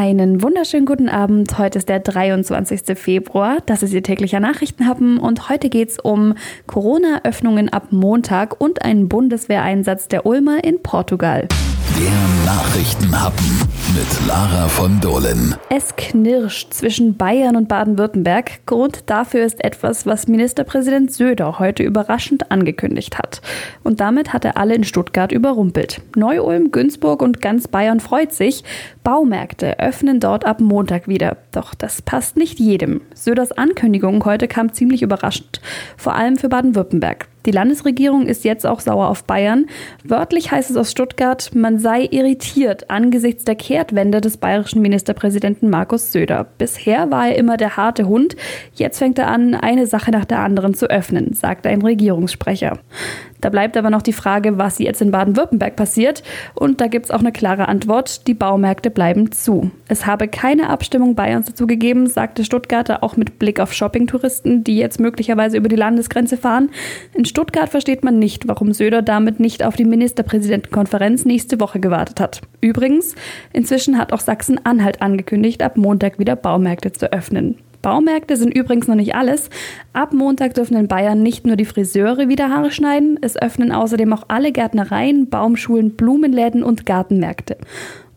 Einen wunderschönen guten Abend. Heute ist der 23. Februar. Das ist Ihr täglicher Nachrichtenhappen und heute geht es um Corona-Öffnungen ab Montag und einen Bundeswehreinsatz der Ulmer in Portugal. Der Nachrichtenhappen mit Lara von Dohlen. Es knirscht zwischen Bayern und Baden-Württemberg. Grund dafür ist etwas, was Ministerpräsident Söder heute überraschend angekündigt hat. Und damit hat er alle in Stuttgart überrumpelt. Neu-Ulm, Günzburg und ganz Bayern freut sich. Baumärkte öffnen dort ab Montag wieder. Doch das passt nicht jedem. Söders Ankündigung heute kam ziemlich überraschend. Vor allem für Baden-Württemberg. Die Landesregierung ist jetzt auch sauer auf Bayern. Wörtlich heißt es aus Stuttgart, man sei irritiert angesichts der Kehrtwende des bayerischen Ministerpräsidenten Markus Söder. Bisher war er immer der harte Hund. Jetzt fängt er an, eine Sache nach der anderen zu öffnen, sagt ein Regierungssprecher. Da bleibt aber noch die Frage, was jetzt in Baden-Württemberg passiert. Und da gibt es auch eine klare Antwort. Die Baumärkte bleiben zu. Es habe keine Abstimmung Bayerns dazu gegeben, sagte Stuttgarter auch mit Blick auf Shoppingtouristen, die jetzt möglicherweise über die Landesgrenze fahren. In Stuttgart versteht man nicht, warum Söder damit nicht auf die Ministerpräsidentenkonferenz nächste Woche gewartet hat. Übrigens, inzwischen hat auch Sachsen-Anhalt angekündigt, ab Montag wieder Baumärkte zu öffnen. Baumärkte sind übrigens noch nicht alles. Ab Montag dürfen in Bayern nicht nur die Friseure wieder Haare schneiden, es öffnen außerdem auch alle Gärtnereien, Baumschulen, Blumenläden und Gartenmärkte.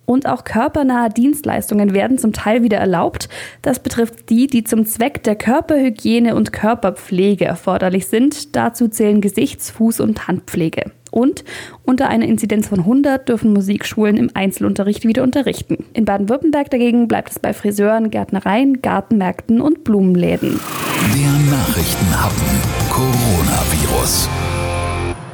Und auch körpernahe Dienstleistungen werden zum Teil wieder erlaubt. Das betrifft die, die zum Zweck der Körperhygiene und Körperpflege erforderlich sind. Dazu zählen Gesichts-, Fuß- und Handpflege. Und unter einer Inzidenz von 100 dürfen Musikschulen im Einzelunterricht wieder unterrichten. In Baden-Württemberg dagegen bleibt es bei Friseuren, Gärtnereien, Gartenmärkten und Blumenläden. Der Nachrichtenhappen Coronavirus.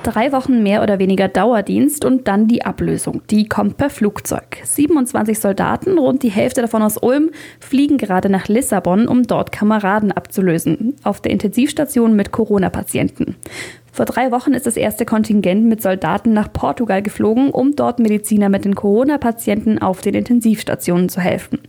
Drei Wochen mehr oder weniger Dauerdienst und dann die Ablösung. Die kommt per Flugzeug. 27 Soldaten, rund die Hälfte davon aus Ulm, fliegen gerade nach Lissabon, um dort Kameraden abzulösen. Auf der Intensivstation mit Corona-Patienten. Vor drei Wochen ist das erste Kontingent mit Soldaten nach Portugal geflogen, um dort Mediziner mit den Corona-Patienten auf den Intensivstationen zu helfen.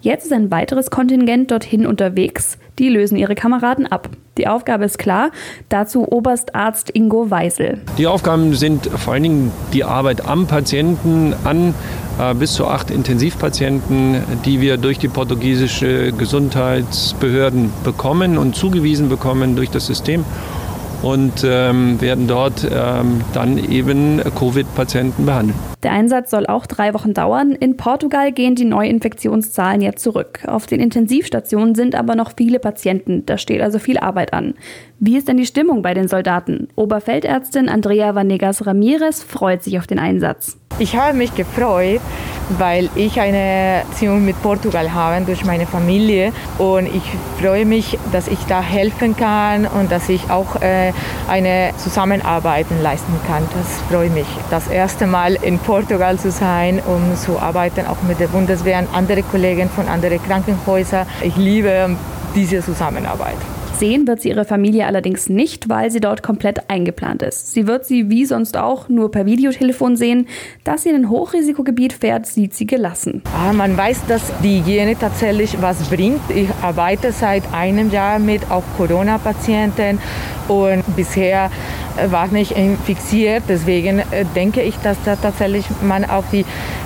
Jetzt ist ein weiteres Kontingent dorthin unterwegs. Die lösen ihre Kameraden ab. Die Aufgabe ist klar, dazu Oberstarzt Ingo Weisel. Die Aufgaben sind vor allen Dingen die Arbeit am Patienten, an äh, bis zu acht Intensivpatienten, die wir durch die portugiesische Gesundheitsbehörden bekommen und zugewiesen bekommen durch das System und ähm, werden dort ähm, dann eben Covid-Patienten behandeln. Der Einsatz soll auch drei Wochen dauern. In Portugal gehen die Neuinfektionszahlen jetzt zurück. Auf den Intensivstationen sind aber noch viele Patienten. Da steht also viel Arbeit an. Wie ist denn die Stimmung bei den Soldaten? Oberfeldärztin Andrea Vanegas Ramirez freut sich auf den Einsatz. Ich habe mich gefreut, weil ich eine Beziehung mit Portugal habe durch meine Familie und ich freue mich, dass ich da helfen kann und dass ich auch äh, eine Zusammenarbeit leisten kann. Das freut mich. Das erste Mal in Portugal zu sein, um zu arbeiten, auch mit der Bundeswehr und andere Kollegen von anderen Krankenhäusern. Ich liebe diese Zusammenarbeit. Sehen wird sie ihre Familie allerdings nicht, weil sie dort komplett eingeplant ist. Sie wird sie wie sonst auch nur per Videotelefon sehen. Dass sie in ein Hochrisikogebiet fährt, sieht sie gelassen. Ah, man weiß, dass die Hygiene tatsächlich was bringt. Ich arbeite seit einem Jahr mit auch Corona-Patienten und bisher war nicht infiziert. Deswegen äh, denke ich, dass da tatsächlich man auf die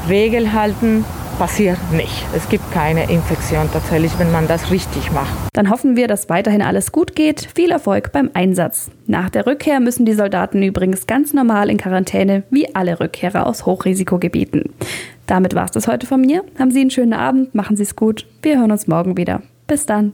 Regel halten passiert nicht. Es gibt keine Infektion tatsächlich, wenn man das richtig macht. Dann hoffen wir, dass weiterhin alles gut geht. Viel Erfolg beim Einsatz. Nach der Rückkehr müssen die Soldaten übrigens ganz normal in Quarantäne, wie alle Rückkehrer aus Hochrisikogebieten. Damit war es das heute von mir. Haben Sie einen schönen Abend, machen Sie es gut. Wir hören uns morgen wieder. Bis dann.